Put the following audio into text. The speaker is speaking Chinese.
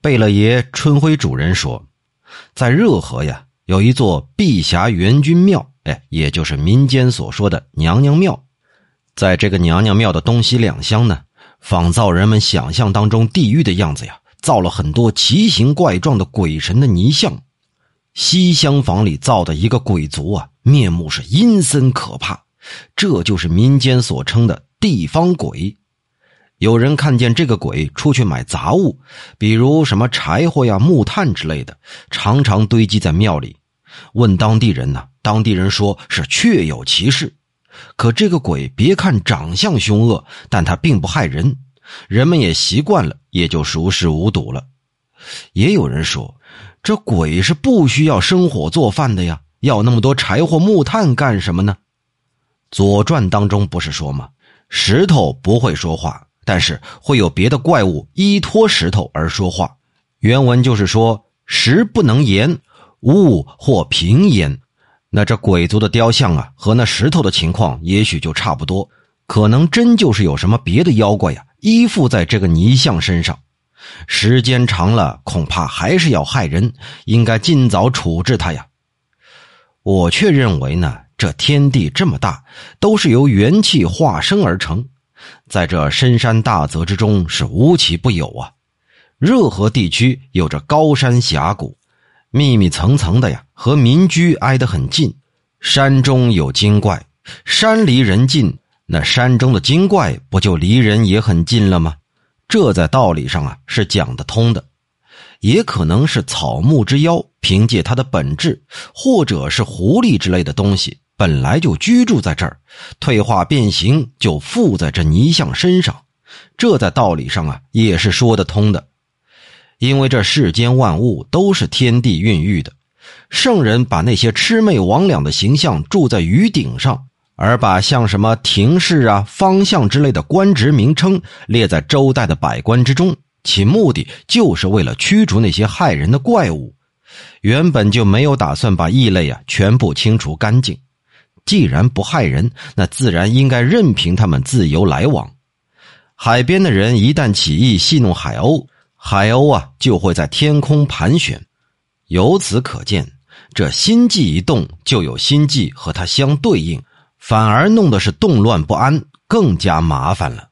贝勒爷春晖主人说，在热河呀，有一座碧霞元君庙，哎，也就是民间所说的娘娘庙。在这个娘娘庙的东西两厢呢，仿造人们想象当中地狱的样子呀，造了很多奇形怪状的鬼神的泥像。西厢房里造的一个鬼族啊，面目是阴森可怕，这就是民间所称的地方鬼。有人看见这个鬼出去买杂物，比如什么柴火呀、木炭之类的，常常堆积在庙里。问当地人呢，当地人说是确有其事。可这个鬼别看长相凶恶，但他并不害人，人们也习惯了，也就熟视无睹了。也有人说，这鬼是不需要生火做饭的呀，要那么多柴火木炭干什么呢？《左传》当中不是说吗？石头不会说话。但是会有别的怪物依托石头而说话，原文就是说石不能言，物或平言。那这鬼族的雕像啊，和那石头的情况也许就差不多，可能真就是有什么别的妖怪呀依附在这个泥像身上，时间长了恐怕还是要害人，应该尽早处置它呀。我却认为呢，这天地这么大，都是由元气化生而成。在这深山大泽之中是无奇不有啊！热河地区有着高山峡谷，密密层层的呀，和民居挨得很近。山中有精怪，山离人近，那山中的精怪不就离人也很近了吗？这在道理上啊是讲得通的。也可能是草木之妖，凭借它的本质，或者是狐狸之类的东西。本来就居住在这儿，退化变形就附在这泥像身上，这在道理上啊也是说得通的。因为这世间万物都是天地孕育的，圣人把那些魑魅魍魉的形象住在鱼顶上，而把像什么廷士啊、方相之类的官职名称列在周代的百官之中，其目的就是为了驱逐那些害人的怪物。原本就没有打算把异类啊全部清除干净。既然不害人，那自然应该任凭他们自由来往。海边的人一旦起意戏弄海鸥，海鸥啊就会在天空盘旋。由此可见，这心悸一动，就有心悸和它相对应，反而弄得是动乱不安，更加麻烦了。